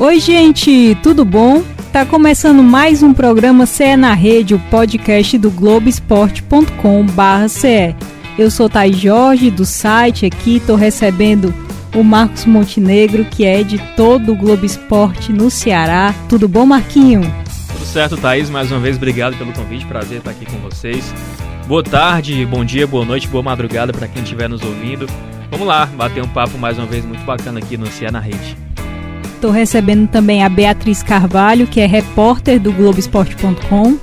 Oi, gente, tudo bom? Tá começando mais um programa CE na Rede, o podcast do Globoesporte.com/ce. Eu sou Thay Jorge do site aqui, tô recebendo o Marcos Montenegro, que é editor do Globo Esporte no Ceará. Tudo bom, Marquinho? Tudo certo, Thaís. Mais uma vez, obrigado pelo convite. Prazer estar aqui com vocês. Boa tarde, bom dia, boa noite, boa madrugada para quem estiver nos ouvindo. Vamos lá, bater um papo mais uma vez muito bacana aqui no CE na Rede. Estou recebendo também a Beatriz Carvalho, que é repórter do Globoesporte.com.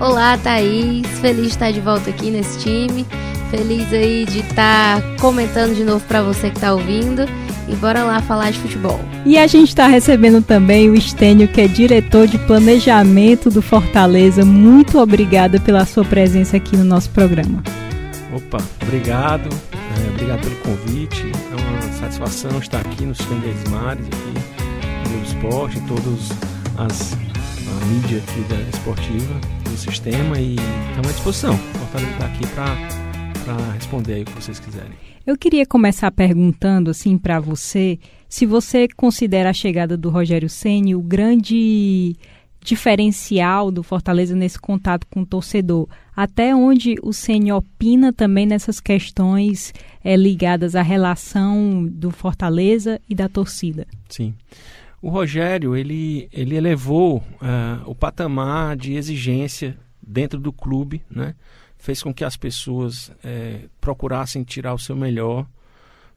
Olá, Thaís. Feliz de estar de volta aqui nesse time. Feliz aí de estar comentando de novo para você que está ouvindo. E bora lá falar de futebol. E a gente está recebendo também o Estênio, que é diretor de planejamento do Fortaleza. Muito obrigada pela sua presença aqui no nosso programa. Opa, obrigado. É, obrigado pelo convite. É uma satisfação estar aqui no Sistema Mares, aqui do esporte, todos as a mídia aqui da esportiva do sistema e estamos à disposição. O Fortaleza está aqui para responder aí o que vocês quiserem. Eu queria começar perguntando assim para você se você considera a chegada do Rogério Ceni o grande diferencial do Fortaleza nesse contato com o torcedor. Até onde o Ceni opina também nessas questões é, ligadas à relação do Fortaleza e da torcida? Sim. O Rogério ele, ele elevou uh, o patamar de exigência dentro do clube, né? fez com que as pessoas é, procurassem tirar o seu melhor,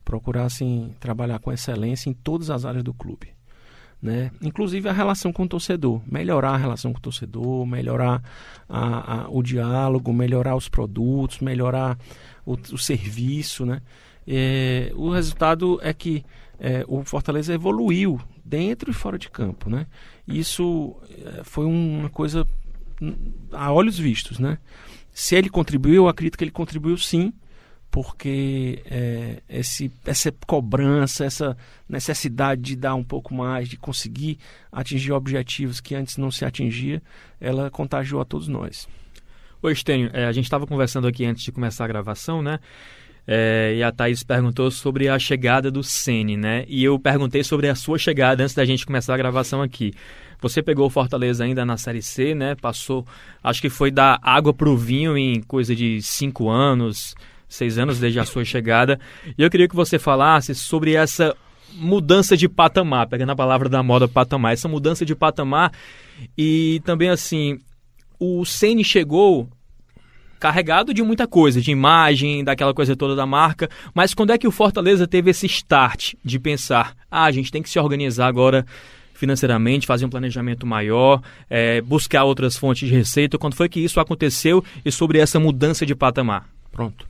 procurassem trabalhar com excelência em todas as áreas do clube. Né? Inclusive a relação com o torcedor, melhorar a relação com o torcedor, melhorar a, a, o diálogo, melhorar os produtos, melhorar o, o serviço. Né? É, o resultado é que é, o Fortaleza evoluiu dentro e fora de campo, né? Isso é, foi uma coisa hum, a olhos vistos, né? Se ele contribuiu, eu acredito que ele contribuiu sim, porque é, esse, essa cobrança, essa necessidade de dar um pouco mais, de conseguir atingir objetivos que antes não se atingia, ela contagiou a todos nós. Oi, Estênio, é, a gente estava conversando aqui antes de começar a gravação, né? É, e a Thaís perguntou sobre a chegada do Sene, né? E eu perguntei sobre a sua chegada antes da gente começar a gravação aqui. Você pegou o Fortaleza ainda na Série C, né? Passou, acho que foi da água para o vinho em coisa de cinco anos, seis anos desde a sua chegada. E eu queria que você falasse sobre essa mudança de patamar, pegando a palavra da moda patamar, essa mudança de patamar e também assim, o Ceni chegou carregado de muita coisa, de imagem, daquela coisa toda da marca. Mas quando é que o Fortaleza teve esse start de pensar, ah, a gente tem que se organizar agora financeiramente, fazer um planejamento maior, é, buscar outras fontes de receita? Quando foi que isso aconteceu e sobre essa mudança de patamar? Pronto.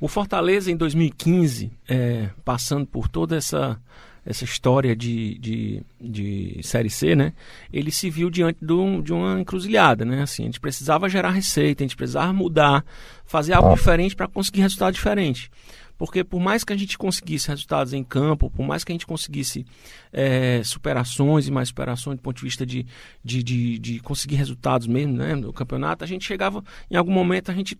O Fortaleza em 2015, é, passando por toda essa essa história de, de, de Série C, né? Ele se viu diante de, um, de uma encruzilhada, né? Assim, a gente precisava gerar receita, a gente precisava mudar, fazer algo diferente para conseguir resultado diferente. Porque por mais que a gente conseguisse resultados em campo, por mais que a gente conseguisse é, superações e mais superações do ponto de vista de, de, de, de conseguir resultados mesmo né, no campeonato, a gente chegava, em algum momento, a gente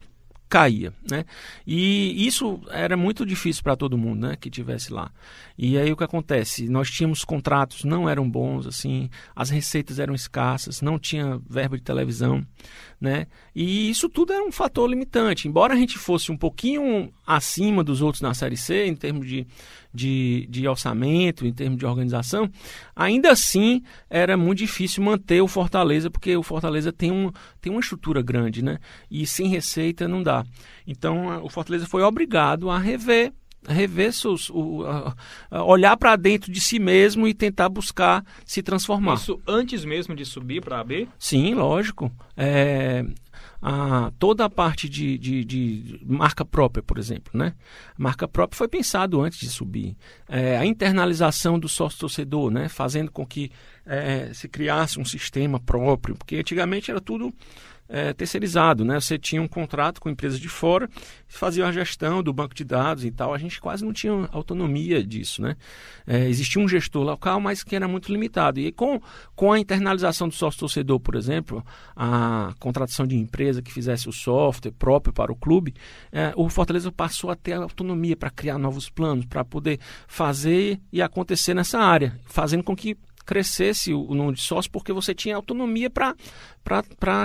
caía, né? E isso era muito difícil para todo mundo, né, que tivesse lá. E aí o que acontece? Nós tínhamos contratos não eram bons assim, as receitas eram escassas, não tinha verba de televisão, né? E isso tudo era um fator limitante. Embora a gente fosse um pouquinho acima dos outros na série C em termos de de, de orçamento, em termos de organização, ainda assim era muito difícil manter o Fortaleza, porque o Fortaleza tem, um, tem uma estrutura grande, né? E sem receita não dá. Então o Fortaleza foi obrigado a rever rever seus, o, olhar para dentro de si mesmo e tentar buscar se transformar. Isso antes mesmo de subir para a B? Sim, lógico. É, a, toda a parte de, de, de, marca própria, por exemplo. Né? marca própria foi pensado antes de subir. É, a internalização do sócio-torcedor, né? fazendo com que é, se criasse um sistema próprio, porque antigamente era tudo é, terceirizado, né? Você tinha um contrato com empresas de fora, fazia a gestão do banco de dados e tal. A gente quase não tinha autonomia disso, né? É, existia um gestor local, mas que era muito limitado. E com, com a internalização do sócio-torcedor, por exemplo, a contratação de empresa que fizesse o software próprio para o clube, é, o Fortaleza passou a ter autonomia para criar novos planos, para poder fazer e acontecer nessa área, fazendo com que crescesse o, número de sócios porque você tinha autonomia para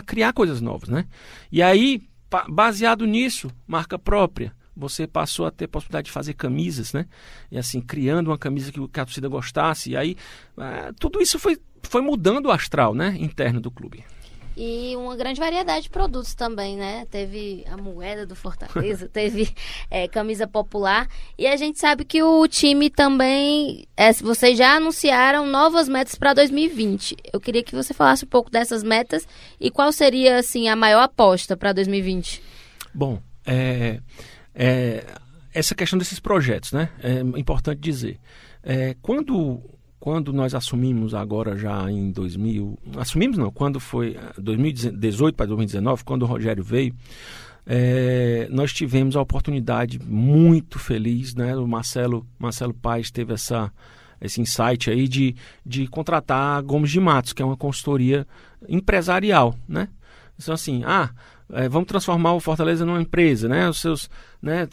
criar coisas novas, né? E aí, baseado nisso, marca própria, você passou a ter possibilidade de fazer camisas, né? E assim, criando uma camisa que, que a torcida gostasse. E aí, é, tudo isso foi, foi mudando o astral, né? Interno do clube. E uma grande variedade de produtos também, né? Teve a moeda do Fortaleza, teve é, camisa popular. E a gente sabe que o time também. É, vocês já anunciaram novas metas para 2020. Eu queria que você falasse um pouco dessas metas e qual seria, assim, a maior aposta para 2020. Bom, é, é, essa questão desses projetos, né? É importante dizer. É, quando quando nós assumimos agora já em 2000, assumimos não, quando foi 2018 para 2019, quando o Rogério veio, é, nós tivemos a oportunidade muito feliz, né? O Marcelo, Marcelo Paes teve essa, esse insight aí de, de contratar a Gomes de Matos, que é uma consultoria empresarial, né? Então assim, ah, é, vamos transformar o Fortaleza numa empresa, né? Os seus, né?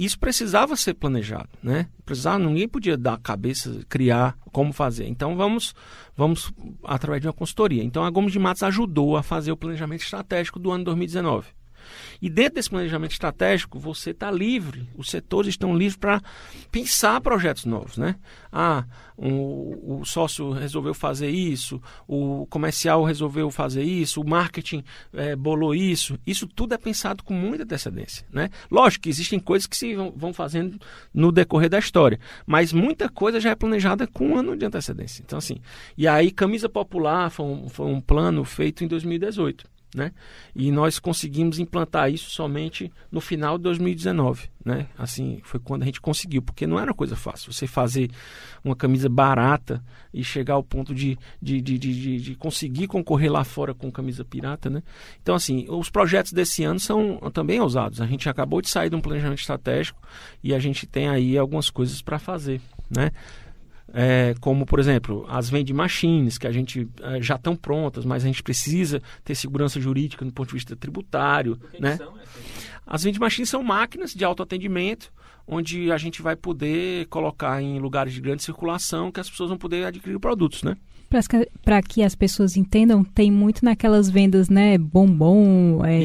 Isso precisava ser planejado, né? Precisava, ninguém podia dar a cabeça, criar como fazer. Então vamos, vamos através de uma consultoria. Então a Gomes de Matos ajudou a fazer o planejamento estratégico do ano 2019. E dentro desse planejamento estratégico, você está livre, os setores estão livres para pensar projetos novos. Né? Ah, um, o sócio resolveu fazer isso, o comercial resolveu fazer isso, o marketing é, bolou isso. Isso tudo é pensado com muita antecedência. Né? Lógico que existem coisas que se vão, fazendo no decorrer da história, mas muita coisa já é planejada com um ano de antecedência. Então, assim, e aí, Camisa Popular foi um, foi um plano feito em 2018. Né? E nós conseguimos implantar isso somente no final de 2019, né? Assim, foi quando a gente conseguiu, porque não era coisa fácil. Você fazer uma camisa barata e chegar ao ponto de, de, de, de, de conseguir concorrer lá fora com camisa pirata, né? Então, assim, os projetos desse ano são também ousados. A gente acabou de sair de um planejamento estratégico e a gente tem aí algumas coisas para fazer, né? É, como, por exemplo, as vending machines, que a gente é, já estão prontas, mas a gente precisa ter segurança jurídica no ponto de vista tributário. Né? As vending machines são máquinas de autoatendimento, onde a gente vai poder colocar em lugares de grande circulação que as pessoas vão poder adquirir produtos, né? Para que as pessoas entendam, tem muito naquelas vendas, né? Bombom, é,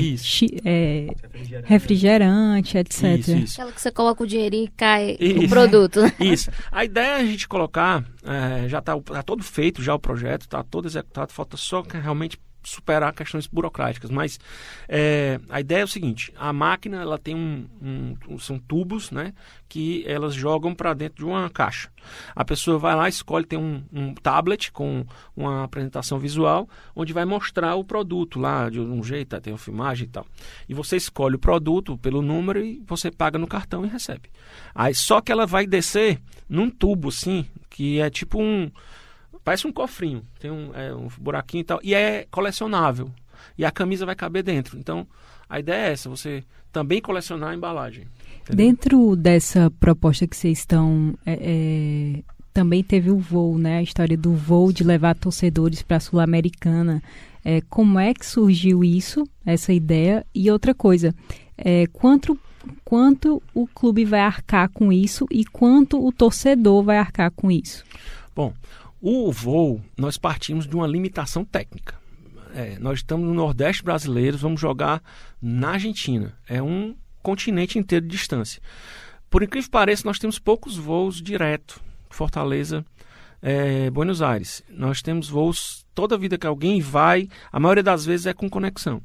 é, refrigerante. refrigerante, etc. Isso, isso. Aquela que você coloca o dinheirinho e cai isso. o produto. Né? Isso. A ideia é a gente colocar, é, já está tá todo feito, já o projeto, está todo executado, falta só realmente superar questões burocráticas. Mas é, a ideia é o seguinte: a máquina ela tem um, um são tubos, né, que elas jogam para dentro de uma caixa. A pessoa vai lá, escolhe, tem um, um, tablet com uma apresentação visual, onde vai mostrar o produto lá de um jeito, tem uma filmagem e tal. E você escolhe o produto pelo número e você paga no cartão e recebe. Aí só que ela vai descer num tubo, assim, que é tipo um Parece um cofrinho, tem um, é, um buraquinho e tal. E é colecionável. E a camisa vai caber dentro. Então, a ideia é essa, você também colecionar a embalagem. Entendeu? Dentro dessa proposta que vocês estão. É, é, também teve o voo, né? A história do voo de levar torcedores para a Sul-Americana. É, como é que surgiu isso, essa ideia? E outra coisa, é, quanto, quanto o clube vai arcar com isso e quanto o torcedor vai arcar com isso? Bom, o voo, nós partimos de uma limitação técnica. É, nós estamos no Nordeste brasileiro, vamos jogar na Argentina. É um continente inteiro de distância. Por incrível que pareça, nós temos poucos voos direto. Fortaleza, é, Buenos Aires. Nós temos voos toda vida que alguém vai, a maioria das vezes é com conexão.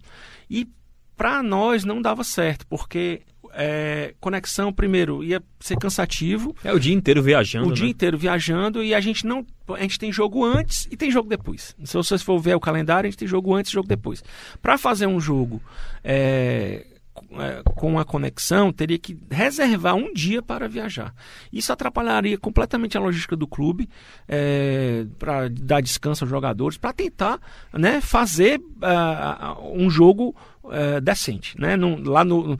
E para nós não dava certo, porque é, conexão, primeiro, ia ser cansativo. É o dia inteiro viajando. O né? dia inteiro viajando e a gente não. A gente tem jogo antes e tem jogo depois. Se você for ver o calendário, a gente tem jogo antes e jogo depois. Para fazer um jogo é, com a conexão, teria que reservar um dia para viajar. Isso atrapalharia completamente a logística do clube, é, para dar descanso aos jogadores, para tentar né, fazer uh, um jogo uh, decente, né, no, lá, no,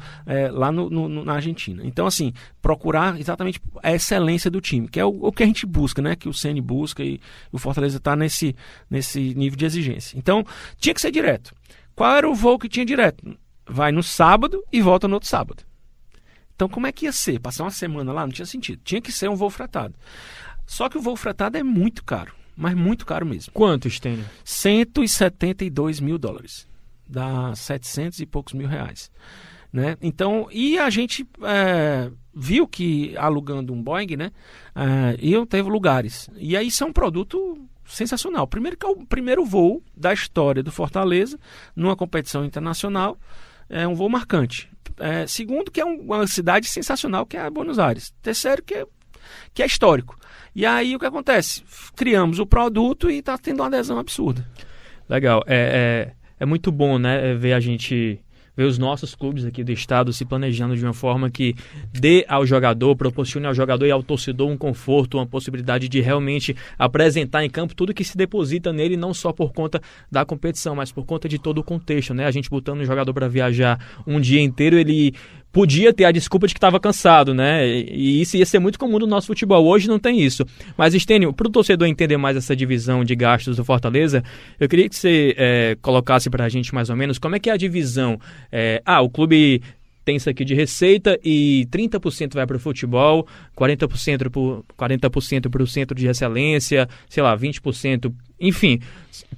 lá no, no, na Argentina. Então, assim, procurar exatamente a excelência do time, que é o, o que a gente busca, né, que o Ceni busca e o Fortaleza está nesse, nesse nível de exigência. Então, tinha que ser direto. Qual era o voo que tinha direto? Vai no sábado e volta no outro sábado. Então, como é que ia ser? Passar uma semana lá não tinha sentido. Tinha que ser um voo fretado. Só que o voo fretado é muito caro. mas muito caro mesmo. Quanto, Stênio? 172 mil dólares. Dá 700 e poucos mil reais. Né? Então, e a gente é, viu que alugando um Boeing, né, é, iam ter lugares. E aí isso é um produto sensacional. Primeiro que é o primeiro voo da história do Fortaleza numa competição internacional, é um voo marcante. É, segundo que é um, uma cidade sensacional que é Buenos Aires. Terceiro que é, que é histórico. E aí o que acontece? Criamos o produto e está tendo uma adesão absurda. Legal. É, é, é muito bom, né, ver a gente ver os nossos clubes aqui do estado se planejando de uma forma que dê ao jogador, proporcione ao jogador e ao torcedor um conforto, uma possibilidade de realmente apresentar em campo tudo que se deposita nele, não só por conta da competição, mas por conta de todo o contexto, né? A gente botando o jogador para viajar um dia inteiro, ele podia ter a desculpa de que estava cansado, né? E isso ia ser muito comum no nosso futebol. Hoje não tem isso. Mas, Estênio, para o torcedor entender mais essa divisão de gastos do Fortaleza, eu queria que você é, colocasse para a gente mais ou menos como é que é a divisão. É, ah, o clube tem isso aqui de receita e 30% vai para o futebol, 40% para o 40 centro de excelência, sei lá, 20%. Enfim,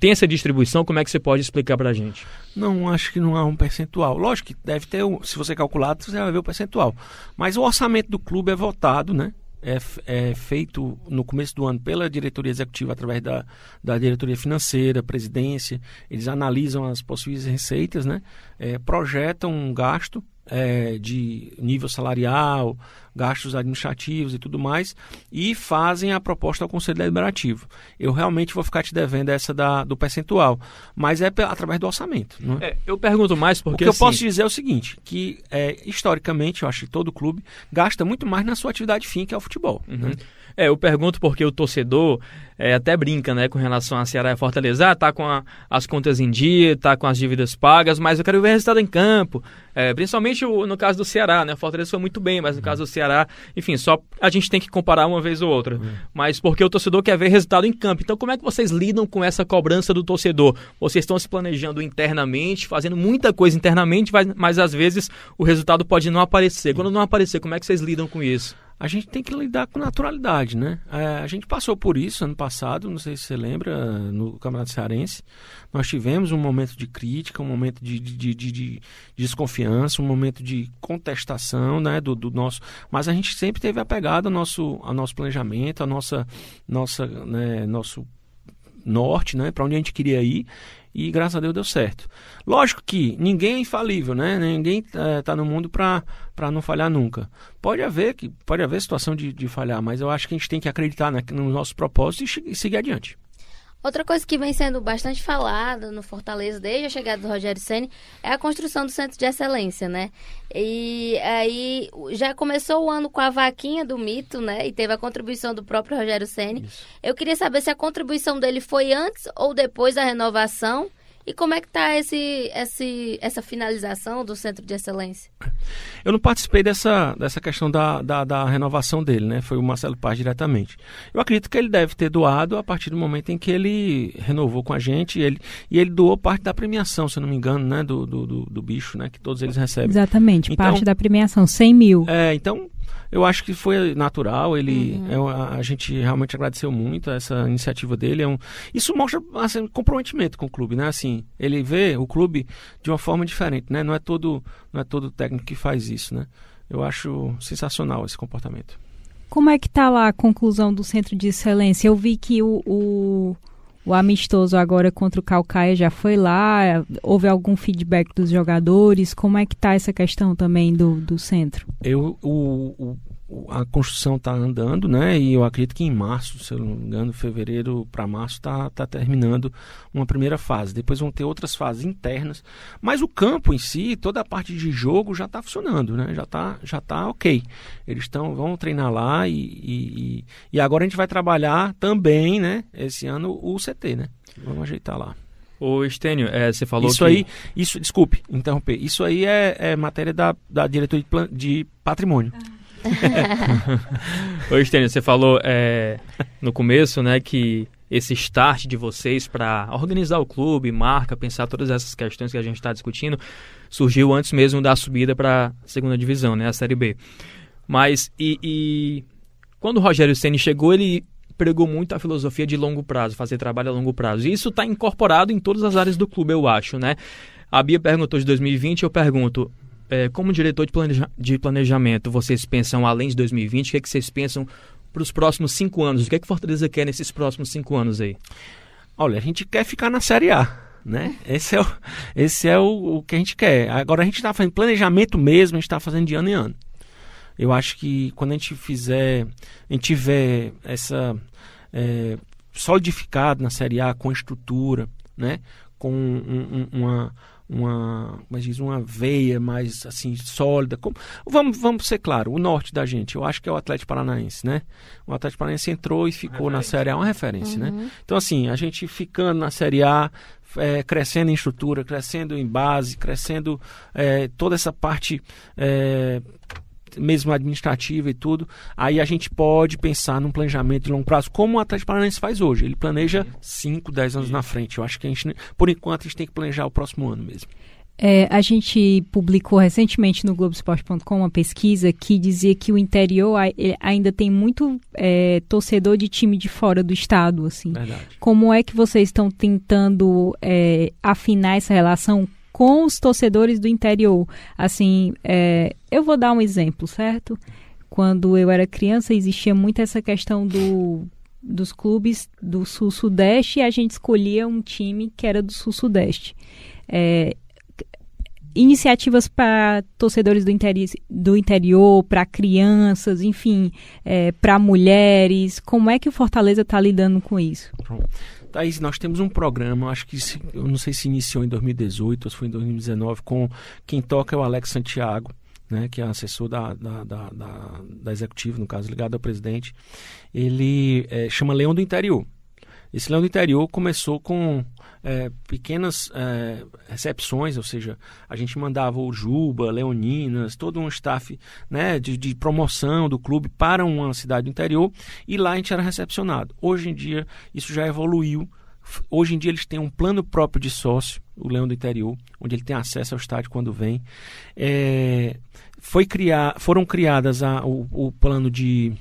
tem essa distribuição, como é que você pode explicar para a gente? Não, acho que não há um percentual. Lógico que deve ter, se você calcular, você vai ver o percentual. Mas o orçamento do clube é votado, né? É, é, feito no começo do ano pela diretoria executiva através da, da diretoria financeira, presidência. Eles analisam as possíveis receitas, né? É, projetam um gasto é, de nível salarial, gastos administrativos e tudo mais, e fazem a proposta ao Conselho Deliberativo. Eu realmente vou ficar te devendo essa da, do percentual, mas é através do orçamento. É? É, eu pergunto mais porque. O que assim... eu posso dizer é o seguinte: que é, historicamente, eu acho que todo clube gasta muito mais na sua atividade fim, que é o futebol. Uhum. Né? É, eu pergunto porque o torcedor é, até brinca, né, com relação a Ceará e Fortaleza. Ah, tá com a, as contas em dia, tá com as dívidas pagas, mas eu quero ver resultado em campo. É, principalmente o, no caso do Ceará, né? O Fortaleza foi muito bem, mas no caso do Ceará, enfim, só a gente tem que comparar uma vez ou outra. Uhum. Mas porque o torcedor quer ver resultado em campo. Então, como é que vocês lidam com essa cobrança do torcedor? Vocês estão se planejando internamente, fazendo muita coisa internamente, mas, mas às vezes o resultado pode não aparecer. Quando não aparecer, como é que vocês lidam com isso? A gente tem que lidar com naturalidade, né? É, a gente passou por isso ano passado, não sei se você lembra, no Campeonato Cearense. Nós tivemos um momento de crítica, um momento de, de, de, de desconfiança, um momento de contestação, né? Do, do, nosso, mas a gente sempre teve apegado ao nosso, ao nosso planejamento, ao nossa, nossa, né, nosso norte, né? Para onde a gente queria ir e graças a Deus deu certo. Lógico que ninguém é infalível, né? Ninguém está é, no mundo para não falhar nunca. Pode haver que pode haver situação de, de falhar, mas eu acho que a gente tem que acreditar nos nossos propósitos e, e seguir adiante. Outra coisa que vem sendo bastante falada no Fortaleza desde a chegada do Rogério Ceni é a construção do centro de excelência, né? E aí já começou o ano com a vaquinha do mito, né? E teve a contribuição do próprio Rogério Ceni. Eu queria saber se a contribuição dele foi antes ou depois da renovação e como é que está esse, esse, essa finalização do Centro de Excelência? Eu não participei dessa, dessa questão da, da, da, renovação dele, né? Foi o Marcelo Paz diretamente. Eu acredito que ele deve ter doado a partir do momento em que ele renovou com a gente e ele, e ele doou parte da premiação, se eu não me engano, né? Do, do, do, do bicho, né? Que todos eles recebem. Exatamente, então, parte da premiação, 100 mil. É, então eu acho que foi natural. Ele, uhum. é, a, a, gente realmente agradeceu muito essa iniciativa dele. É um, isso mostra assim, comprometimento com o clube, né? Assim, ele vê o clube de uma forma diferente, né? Não é todo, não é todo técnico que faz isso, né? Eu acho sensacional esse comportamento. Como é que está lá a conclusão do centro de excelência? Eu vi que o, o, o amistoso agora contra o Calcaia já foi lá. Houve algum feedback dos jogadores? Como é que está essa questão também do, do centro? Eu, o, o a construção está andando, né? E eu acredito que em março, se eu não me engano, fevereiro para março está tá terminando uma primeira fase. Depois vão ter outras fases internas, mas o campo em si, toda a parte de jogo já está funcionando, né? Já está já tá ok. Eles estão vão treinar lá e, e, e agora a gente vai trabalhar também, né? Esse ano o CT, né? Vamos ajeitar lá. O Estênio, é, você falou isso que... aí, isso, desculpe, interromper. Isso aí é, é matéria da, da diretoria de, plan, de patrimônio. Ah. Oi, Stênio, você falou é, no começo, né, que esse start de vocês para organizar o clube, marca, pensar todas essas questões que a gente está discutindo, surgiu antes mesmo da subida para a segunda divisão, né, a Série B. Mas, e, e quando o Rogério Ceni chegou, ele pregou muito a filosofia de longo prazo, fazer trabalho a longo prazo. E isso está incorporado em todas as áreas do clube, eu acho, né? A Bia perguntou de 2020, eu pergunto, é, como diretor de, planeja de, planejamento, vocês pensam além de 2020? O que, é que vocês pensam para os próximos cinco anos? O que é que Fortaleza quer nesses próximos cinco anos aí? Olha, a gente quer ficar na Série A. Né? Esse é, o, esse é o, o que a gente quer. Agora a gente está fazendo planejamento mesmo, a gente está fazendo de ano em ano. Eu acho que quando a gente fizer, a gente tiver essa é, solidificado na Série A com estrutura, né? com um, um, uma, uma, mas diz, uma veia mais assim sólida. Como, vamos, vamos ser claro, o norte da gente, eu acho que é o Atlético Paranaense, né? O Atlético Paranaense entrou e ficou na Série A, uma referência, né? uhum. né? Então assim, a gente ficando na Série A, é, crescendo em estrutura, crescendo em base, crescendo é, toda essa parte é, mesmo administrativa e tudo, aí a gente pode pensar num planejamento de longo prazo, como o Atlético Paranaense faz hoje. Ele planeja 5, 10 anos na frente. Eu acho que a gente, por enquanto, a gente tem que planejar o próximo ano mesmo. É, a gente publicou recentemente no Globoesporte.com uma pesquisa que dizia que o interior ainda tem muito é, torcedor de time de fora do estado. Assim. Verdade. Como é que vocês estão tentando é, afinar essa relação com os torcedores do interior. Assim, é, eu vou dar um exemplo, certo? Quando eu era criança, existia muito essa questão do, dos clubes do Sul-Sudeste e a gente escolhia um time que era do Sul-Sudeste. É, iniciativas para torcedores do, interi do interior, para crianças, enfim, é, para mulheres. Como é que o Fortaleza está lidando com isso? Thaís, nós temos um programa, acho que se, eu não sei se iniciou em 2018 ou se foi em 2019, com quem toca é o Alex Santiago, né, que é assessor da, da, da, da, da executiva, no caso, ligado ao presidente. Ele é, chama Leão do Interior. Esse Leão do Interior começou com é, pequenas é, recepções, ou seja, a gente mandava o Juba, Leoninas, todo um staff né, de, de, promoção do clube para uma cidade do interior e lá a gente era recepcionado. Hoje em dia isso já evoluiu. Hoje em dia eles têm um plano próprio de sócio, o Leão do Interior, onde ele tem acesso ao estádio quando vem. É, foi criar, foram criadas a, o, o plano de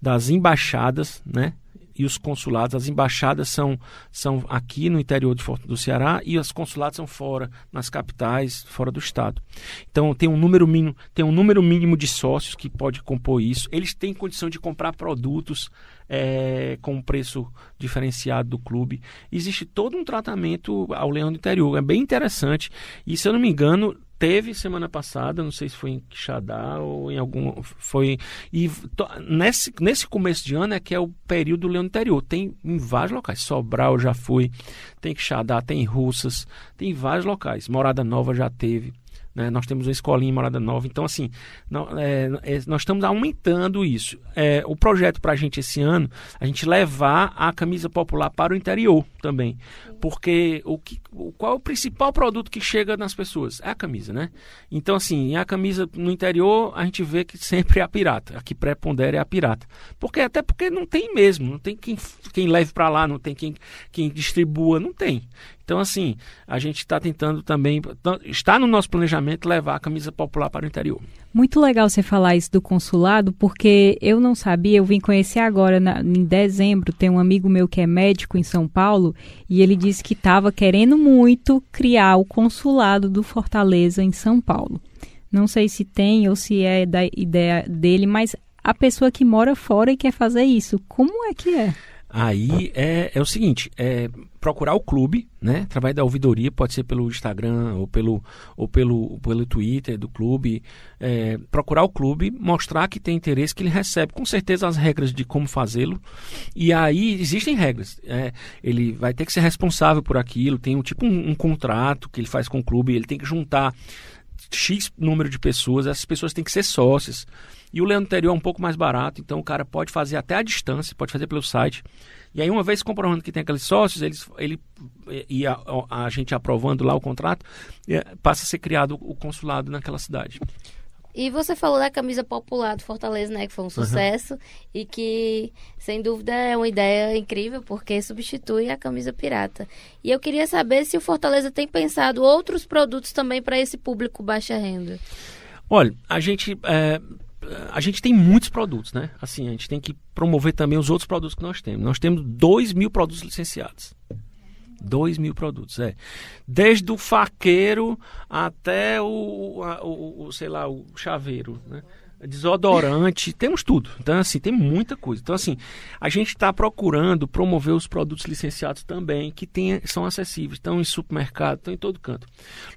das embaixadas, né? E os consulados, as embaixadas são, são aqui no interior do Ceará e os consulados são fora, nas capitais, fora do estado. Então tem um número mínimo, tem um número mínimo de sócios que pode compor isso. Eles têm condição de comprar produtos é, com um preço diferenciado do clube. Existe todo um tratamento ao leão do interior. É bem interessante. E se eu não me engano, teve semana passada, não sei se foi em Quixadá ou em algum. Foi. E to, nesse, nesse começo de ano é que é o período do Leão Interior. Tem em vários locais. Sobral já foi, tem Quixadá, tem Russas, tem vários locais. Morada Nova já teve. Né? Nós temos uma escolinha em Morada Nova. Então, assim, não, é, é, nós estamos aumentando isso. É, o projeto para a gente esse ano, a gente levar a camisa popular para o interior também. Porque o que, qual é o principal produto que chega nas pessoas? É a camisa, né? Então, assim, a camisa no interior, a gente vê que sempre é a pirata. A que prepondera é a pirata. Porque Até porque não tem mesmo. Não tem quem, quem leve para lá, não tem quem, quem distribua, não tem. Então, assim, a gente está tentando também, está no nosso planejamento levar a camisa popular para o interior. Muito legal você falar isso do consulado, porque eu não sabia, eu vim conhecer agora, na, em dezembro, tem um amigo meu que é médico em São Paulo, e ele disse que estava querendo muito criar o consulado do Fortaleza em São Paulo. Não sei se tem ou se é da ideia dele, mas a pessoa que mora fora e quer fazer isso, como é que é? Aí é, é o seguinte, é procurar o clube, né? Através da ouvidoria, pode ser pelo Instagram ou pelo, ou pelo, pelo Twitter do clube. É, procurar o clube, mostrar que tem interesse, que ele recebe com certeza as regras de como fazê-lo. E aí existem regras. É, ele vai ter que ser responsável por aquilo, tem um tipo um, um contrato que ele faz com o clube, ele tem que juntar X número de pessoas, essas pessoas têm que ser sócias. E o Leandro Interior é um pouco mais barato, então o cara pode fazer até a distância, pode fazer pelo site. E aí, uma vez comprovando que tem aqueles sócios, eles, ele, e a, a gente aprovando lá o contrato, é, passa a ser criado o consulado naquela cidade. E você falou da camisa popular do Fortaleza, né? Que foi um sucesso uhum. e que, sem dúvida, é uma ideia incrível porque substitui a camisa pirata. E eu queria saber se o Fortaleza tem pensado outros produtos também para esse público baixa renda. Olha, a gente é, a gente tem muitos produtos, né? Assim, a gente tem que promover também os outros produtos que nós temos. Nós temos 2 mil produtos licenciados. 2 mil produtos, é. Desde o faqueiro até o, o, o sei lá, o chaveiro, né? Desodorante, temos tudo. Então, assim, tem muita coisa. Então, assim, a gente está procurando promover os produtos licenciados também, que tenha, são acessíveis. Estão em supermercado, estão em todo canto.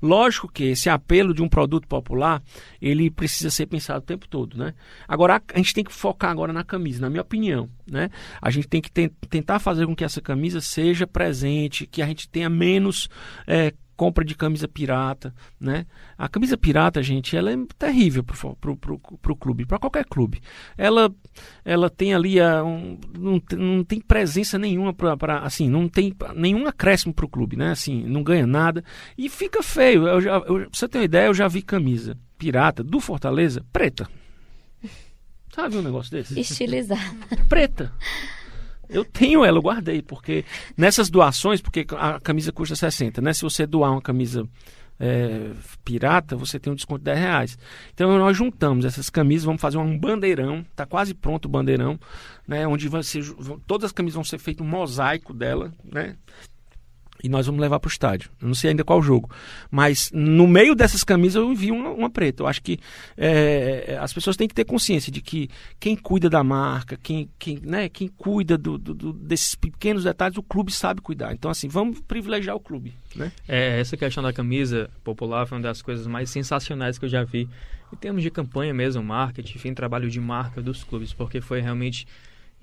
Lógico que esse apelo de um produto popular, ele precisa ser pensado o tempo todo, né? Agora, a gente tem que focar agora na camisa, na minha opinião, né? A gente tem que tentar fazer com que essa camisa seja presente, que a gente tenha menos... É, compra de camisa pirata, né? A camisa pirata, gente, ela é terrível pro, pro, pro, clube, para qualquer clube. Ela, ela tem ali, a, um, não, não tem presença nenhuma para, assim, não tem nenhum acréscimo pro clube, né? Assim, não ganha nada e fica feio. Eu já, eu, pra você ter uma ideia, eu já vi camisa pirata do Fortaleza preta. Sabe um negócio desse? Estilizada. Preta. Eu tenho ela, eu guardei, porque nessas doações, porque a camisa custa 60, né? Se você doar uma camisa é, pirata, você tem um desconto de 10 reais. Então nós juntamos essas camisas, vamos fazer um bandeirão, está quase pronto o bandeirão, né? Onde vai ser, todas as camisas vão ser feito um mosaico dela, né? E nós vamos levar para o estádio. Eu não sei ainda qual jogo. Mas no meio dessas camisas eu vi uma, uma preta. Eu acho que é, as pessoas têm que ter consciência de que quem cuida da marca, quem, quem, né, quem cuida do, do, desses pequenos detalhes, o clube sabe cuidar. Então, assim, vamos privilegiar o clube. Né? É, essa questão da camisa popular foi uma das coisas mais sensacionais que eu já vi. Em termos de campanha mesmo, marketing, enfim, trabalho de marca dos clubes, porque foi realmente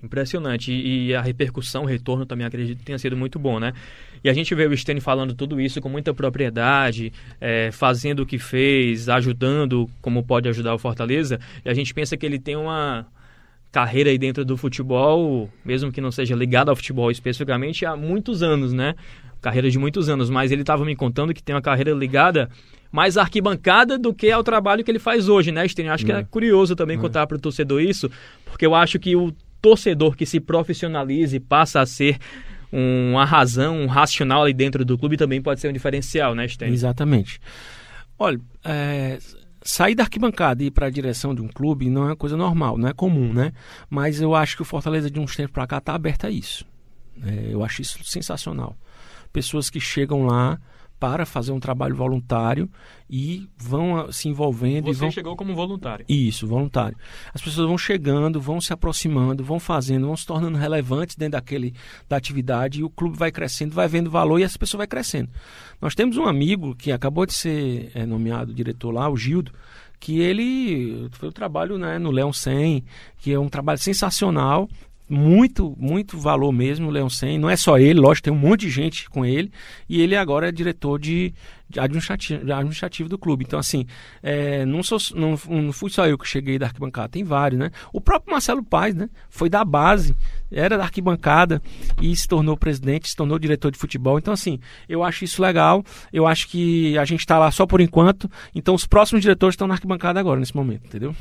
Impressionante. E, a repercussão, o retorno também acredito que tenha sido muito bom, né? E a gente vê o Stênio falando tudo isso com muita propriedade, é, fazendo o que fez, ajudando como pode ajudar o Fortaleza. E a gente pensa que ele tem uma carreira aí dentro do futebol, mesmo que não seja ligado ao futebol especificamente, há muitos anos, né? Carreira de muitos anos. Mas ele estava me contando que tem uma carreira ligada mais à arquibancada do que ao trabalho que ele faz hoje, né, Stênio? Acho é. que é curioso também é. contar para o torcedor isso, porque eu acho que o torcedor que se profissionalize passa a ser uma razão, um racional ali dentro do clube também pode ser um diferencial, né, Sten? Exatamente. Olha, é, sair da arquibancada e ir para a direção de um clube não é coisa normal, não é comum, né? Mas eu acho que o Fortaleza de uns tempos para cá está aberto a isso. É, eu acho isso sensacional. Pessoas que chegam lá para fazer um trabalho voluntário e vão ah, se envolvendo. Você vão... chegou como voluntário. Isso, voluntário. As pessoas vão chegando, vão se aproximando, vão fazendo, vão se tornando relevantes dentro daquele, da atividade e o clube vai crescendo, vai vendo valor e essa pessoa vai crescendo. Nós temos um amigo que acabou de ser é, nomeado diretor lá, o Gildo, que ele foi o trabalho né, no Leão 100, que é um trabalho sensacional muito, muito valor mesmo, o Leão Sen. Não é só ele, lógico, tem um monte de gente com ele. E ele agora é diretor de, de administrativo, de administrativo do clube. Então, assim, é, não, sou, não, não fui só eu que cheguei da arquibancada, tem vários, né? O próprio Marcelo Paz, né? Foi da base, era da arquibancada e se tornou presidente, se tornou diretor de futebol. Então, assim, eu acho isso legal. Eu acho que a gente está lá só por enquanto. Então, os próximos diretores estão na arquibancada agora, nesse momento, entendeu?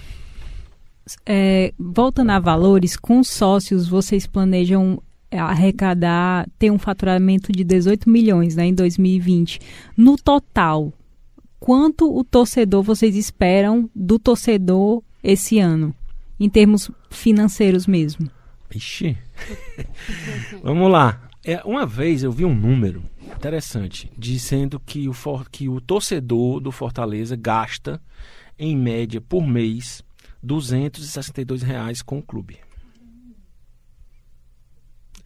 É, voltando a valores, com sócios vocês planejam arrecadar, ter um faturamento de 18 milhões né, em 2020. No total, quanto o torcedor vocês esperam do torcedor esse ano, em termos financeiros mesmo? Ixi. Vamos lá. É, uma vez eu vi um número interessante dizendo que o, que o torcedor do Fortaleza gasta, em média, por mês, 262 reais com o clube.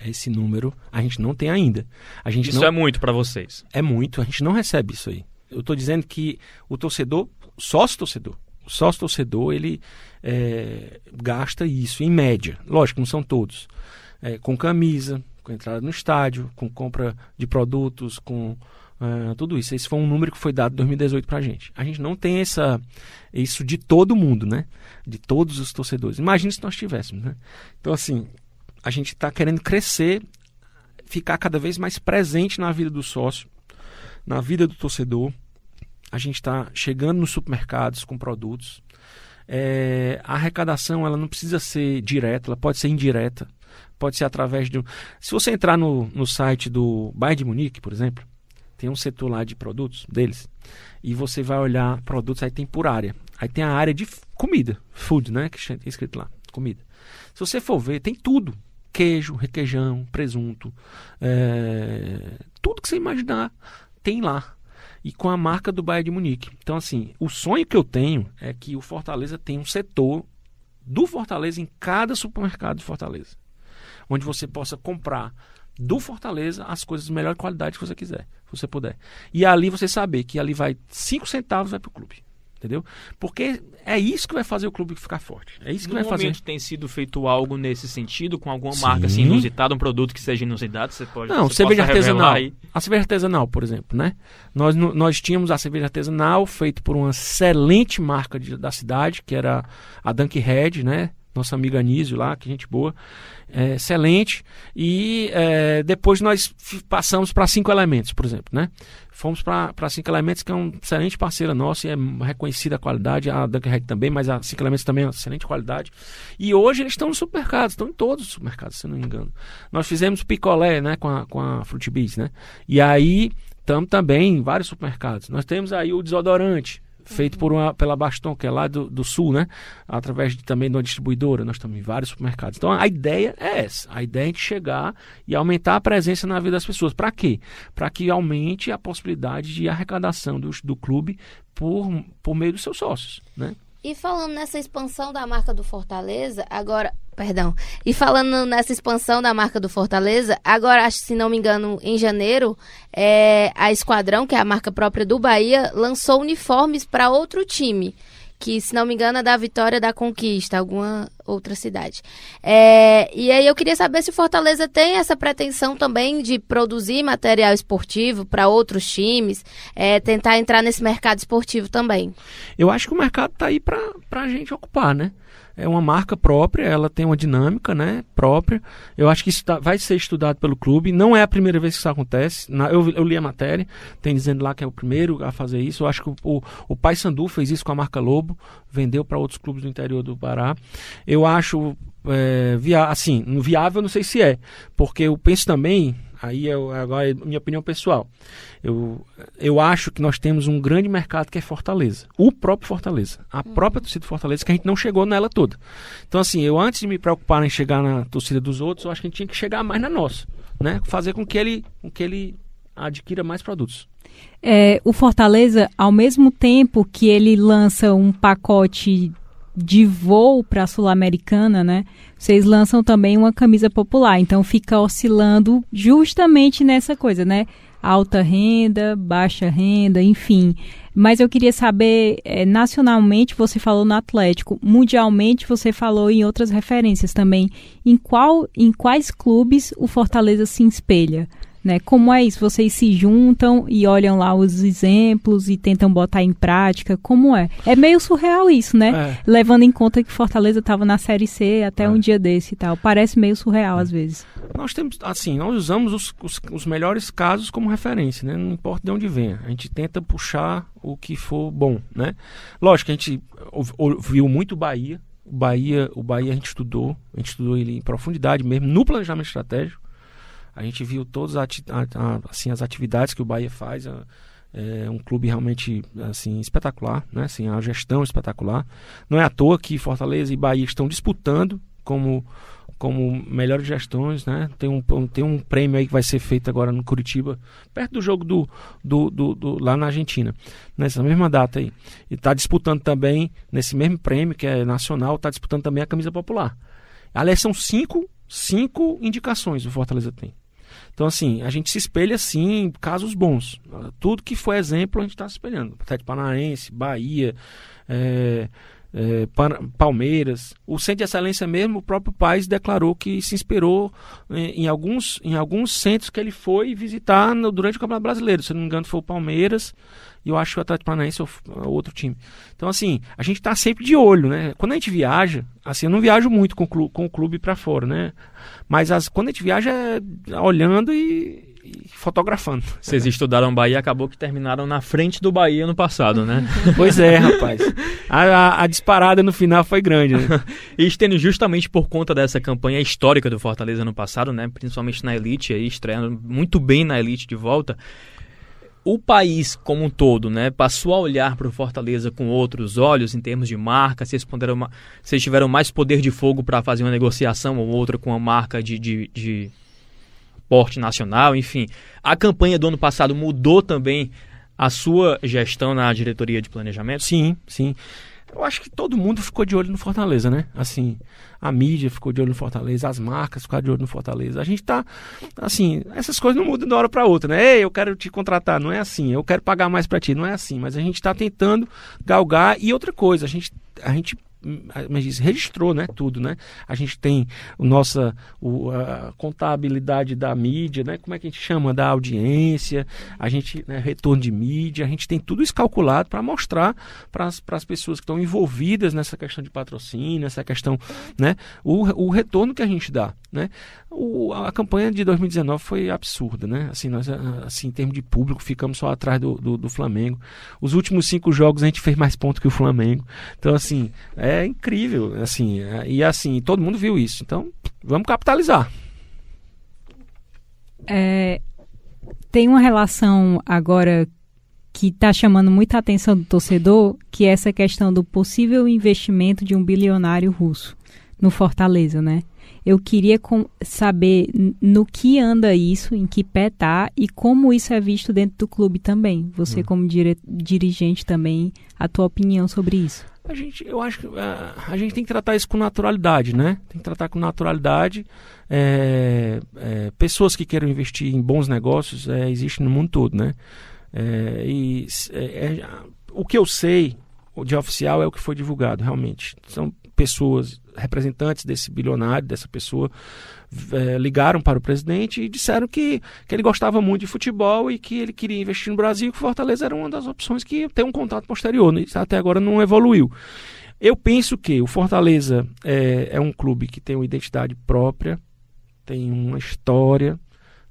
Esse número a gente não tem ainda. A gente isso não... é muito para vocês. É muito, a gente não recebe isso aí. Eu estou dizendo que o torcedor, sócio torcedor, o sócio torcedor, ele é, gasta isso em média. Lógico, não são todos. É, com camisa, com entrada no estádio, com compra de produtos, com Uh, tudo isso. Esse foi um número que foi dado em 2018 para a gente. A gente não tem essa, isso de todo mundo, né? De todos os torcedores. Imagina se nós tivéssemos, né? Então, assim, a gente está querendo crescer, ficar cada vez mais presente na vida do sócio, na vida do torcedor. A gente está chegando nos supermercados com produtos. É, a arrecadação ela não precisa ser direta, ela pode ser indireta. Pode ser através de um... Se você entrar no, no site do Bayern de Munique, por exemplo, tem um setor lá de produtos deles, e você vai olhar produtos, aí tem por área. Aí tem a área de comida, food, né? Que tem escrito lá, comida. Se você for ver, tem tudo. Queijo, requeijão, presunto, é, tudo que você imaginar tem lá. E com a marca do Bayern de Munique. Então, assim, o sonho que eu tenho é que o Fortaleza tenha um setor do Fortaleza em cada supermercado de Fortaleza. Onde você possa comprar do Fortaleza as coisas de melhor qualidade que você quiser, se você puder. E ali você saber que ali vai 5 centavos vai para o clube entendeu? Porque é isso que vai fazer o clube ficar forte. É isso que no vai fazer. tem sido feito algo nesse sentido com alguma Sim. marca assim inusitada, um produto que seja inusitado, você pode Não, cerveja artesanal. Aí. A cerveja artesanal, por exemplo, né? Nós nós tínhamos a cerveja artesanal feita por uma excelente marca de, da cidade, que era a Dunk Red, né? Nossa amiga Anísio lá, que gente boa é, excelente. E é, depois nós passamos para Cinco Elementos, por exemplo. Né? Fomos para Cinco Elementos, que é um excelente parceira nossa e é reconhecida a qualidade. A Dunkerhead também, mas a Cinco Elementos também é uma excelente qualidade. E hoje eles estão nos supermercados, estão em todos os supermercados, se não me engano. Nós fizemos picolé né, com a, com a Fruit Beats, né? E aí estamos também em vários supermercados. Nós temos aí o desodorante feito por uma, pela Baston, que é lá do, do sul, né? Através de, também de uma distribuidora, nós estamos em vários supermercados. Então a ideia é essa: a ideia é gente chegar e aumentar a presença na vida das pessoas. Para quê? Para que aumente a possibilidade de arrecadação do, do clube por, por meio dos seus sócios, né? E falando nessa expansão da marca do Fortaleza, agora, perdão, e falando nessa expansão da marca do Fortaleza, agora, se não me engano, em janeiro, é, a Esquadrão, que é a marca própria do Bahia, lançou uniformes para outro time que, se não me engano, é da Vitória da Conquista, alguma outra cidade. É, e aí eu queria saber se o Fortaleza tem essa pretensão também de produzir material esportivo para outros times, é, tentar entrar nesse mercado esportivo também. Eu acho que o mercado está aí para a gente ocupar, né? É uma marca própria, ela tem uma dinâmica né, própria. Eu acho que isso tá, vai ser estudado pelo clube. Não é a primeira vez que isso acontece. Na, eu, eu, li a matéria, tem dizendo lá que é o primeiro a fazer isso. Eu acho que o, o, o Paysandu fez isso com a marca Lobo, vendeu para outros clubes do interior do Pará. Eu acho é, via, assim, viável, não sei se é, porque eu penso também aí é agora é minha opinião pessoal. Eu, eu acho que nós temos um grande mercado que é Fortaleza. O próprio Fortaleza. A hum. própria torcida do Fortaleza, que a gente não chegou nela toda. Então, assim, eu antes de me preocupar em chegar na torcida dos outros, eu acho que a gente tinha que chegar mais na nossa. Né? Fazer com que ele, com que ele adquira mais produtos. É, o Fortaleza, ao mesmo tempo que ele lança um pacote de voo para a Sul-Americana, né? Vocês lançam também uma camisa popular, então fica oscilando justamente nessa coisa, né? Alta renda, baixa renda, enfim. Mas eu queria saber, é, nacionalmente você falou no Atlético, mundialmente você falou em outras referências também. Em, qual, em quais clubes o Fortaleza se espelha? Né? Como é isso? Vocês se juntam e olham lá os exemplos e tentam botar em prática? Como é? É meio surreal isso, né? É. Levando em conta que Fortaleza estava na Série C até é. um dia desse e tal. Parece meio surreal é. às vezes. Nós temos, assim, nós usamos os, os, os, melhores casos como referência, né? Não importa de onde venha. A gente tenta puxar o que for bom, né? Lógico, a gente viu muito Bahia. O Bahia, o Bahia a gente estudou, a gente estudou ele em profundidade mesmo, no planejamento estratégico. A gente viu todas a, a, assim, as atividades que o Bahia faz. É um clube realmente assim espetacular, né? Assim, a gestão espetacular. Não é à toa que Fortaleza e Bahia estão disputando como como melhores gestões, né? Tem um, tem um prêmio aí que vai ser feito agora no Curitiba, perto do jogo do, do, do, do lá na Argentina, nessa mesma data aí. E está disputando também, nesse mesmo prêmio, que é nacional, está disputando também a camisa popular. Aliás, são cinco, cinco indicações o Fortaleza tem. Então, assim, a gente se espelha, sim, em casos bons. Tudo que foi exemplo, a gente está se espelhando. Atlético Paranaense, Bahia, é, é, Palmeiras. O Centro de Excelência mesmo, o próprio País declarou que se inspirou em, em, alguns, em alguns centros que ele foi visitar no, durante o Campeonato Brasileiro. Se não me engano, foi o Palmeiras e eu acho que o Atlético Paranaense é o, outro time. Então, assim, a gente está sempre de olho, né? Quando a gente viaja, assim, eu não viajo muito com o clube, com o clube para fora, né? Mas as, quando a gente viaja é olhando e, fotografando. Vocês estudaram Bahia acabou que terminaram na frente do Bahia no passado, né? pois é, rapaz. A, a, a, disparada no final foi grande. Né? e estendo justamente por conta dessa campanha histórica do Fortaleza no passado, né? Principalmente na Elite, aí, estreando muito bem na Elite de volta. o país como um todo, né, passou a olhar para o Fortaleza com outros olhos em termos de marca, vocês, vocês tiveram mais poder de fogo para fazer uma negociação ou outra com a marca de, de, de porte nacional, enfim. A campanha do ano passado mudou também a sua gestão na diretoria de planejamento? Sim, sim. Eu acho que todo mundo ficou de olho no Fortaleza, né? Assim, a mídia ficou de olho no Fortaleza, as marcas ficaram de olho no Fortaleza. A gente tá, assim, essas coisas não mudam de uma hora para outra, né? Ei, eu quero te contratar, não é assim. Eu quero pagar mais para ti, não é assim. Mas a gente está tentando galgar. E outra coisa, a gente, a gente mas diz, registrou né, tudo, né? A gente tem nossa o, a contabilidade da mídia, né? Como é que a gente chama? Da audiência, a gente, né, retorno de mídia, a gente tem tudo isso calculado para mostrar para as pessoas que estão envolvidas nessa questão de patrocínio, essa questão, né? O, o retorno que a gente dá, né? O, a campanha de 2019 foi absurda, né? Assim, nós, assim, em termos de público, ficamos só atrás do, do, do Flamengo. Os últimos cinco jogos a gente fez mais pontos que o Flamengo. Então, assim, é, é incrível, assim, é, e assim, todo mundo viu isso. Então, vamos capitalizar. É, tem uma relação agora que está chamando muita atenção do torcedor, que é essa questão do possível investimento de um bilionário russo no Fortaleza, né? Eu queria saber no que anda isso, em que pé tá e como isso é visto dentro do clube também. Você, hum. como dire dirigente, também, a tua opinião sobre isso. A gente, eu acho que uh, a gente tem que tratar isso com naturalidade, né? Tem que tratar com naturalidade. É, é, pessoas que queiram investir em bons negócios é, existem no mundo todo, né? É, e é, é, o que eu sei de oficial é o que foi divulgado, realmente. São pessoas, representantes desse bilionário, dessa pessoa, é, ligaram para o presidente e disseram que, que ele gostava muito de futebol e que ele queria investir no Brasil que Fortaleza era uma das opções que ter um contato posterior. Né? Até agora não evoluiu. Eu penso que o Fortaleza é, é um clube que tem uma identidade própria, tem uma história,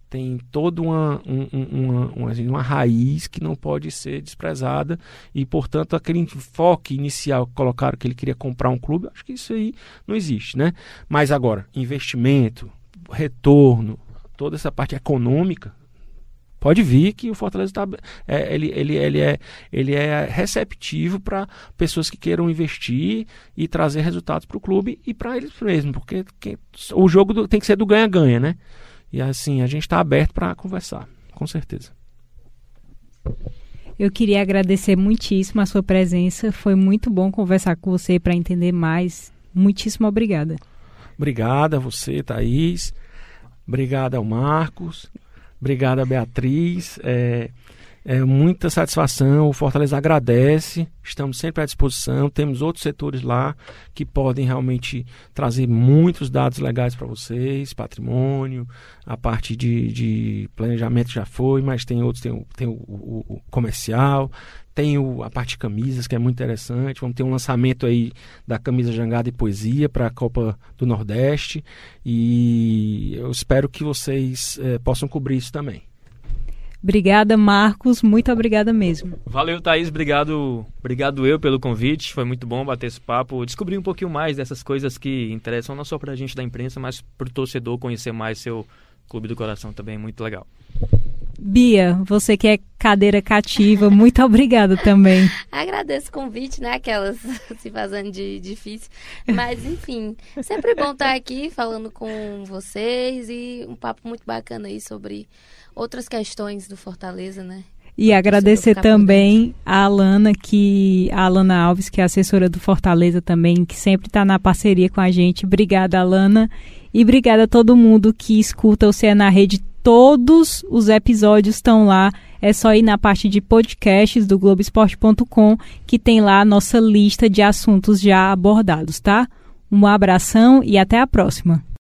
tem toda uma, um, uma, uma, assim, uma, raiz que não pode ser desprezada e, portanto, aquele enfoque inicial que colocaram que ele queria comprar um clube, acho que isso aí não existe, né? Mas agora, investimento, retorno, toda essa parte econômica, pode vir que o Fortaleza tá, é, ele, ele, ele, é, ele é receptivo para pessoas que queiram investir e trazer resultados para o clube e para eles mesmos, porque que, o jogo do, tem que ser do ganha-ganha, né? E assim, a gente está aberto para conversar, com certeza. Eu queria agradecer muitíssimo a sua presença. Foi muito bom conversar com você para entender mais. Muitíssimo obrigada. Obrigada a você, Thaís. Obrigada ao Marcos. Obrigada, Beatriz. É, é muita satisfação. O Fortaleza agradece. Estamos sempre à disposição. Temos outros setores lá que podem realmente trazer muitos dados legais para vocês: patrimônio, a parte de, de, planejamento já foi, mas tem outros, tem, tem o, o, o comercial, tem o, a parte de camisas, que é muito interessante. Vamos ter um lançamento aí da camisa Jangada e Poesia para a Copa do Nordeste. E eu espero que vocês é, possam cobrir isso também. Obrigada, Marcos. Muito obrigada mesmo. Valeu, Thaís. Obrigado, obrigado eu pelo convite. Foi muito bom bater esse papo. Descobrir um pouquinho mais dessas coisas que interessam não só para a gente da imprensa, mas para o torcedor conhecer mais seu clube do coração também. Muito legal. Bia, você que é cadeira cativa, muito obrigada também. Agradeço o convite, né? Aquelas se fazendo de difícil. Mas, enfim, sempre bom estar aqui falando com vocês e um papo muito bacana aí sobre outras questões do Fortaleza, né? E agradecer também a Alana, que a Alana Alves, que é assessora do Fortaleza também, que sempre está na parceria com a gente. Obrigada, Alana. E obrigada a todo mundo que escuta o CE na Rede todos os episódios estão lá. É só ir na parte de podcasts do Globoesporte.com que tem lá a nossa lista de assuntos já abordados, tá? Um abração e até a próxima.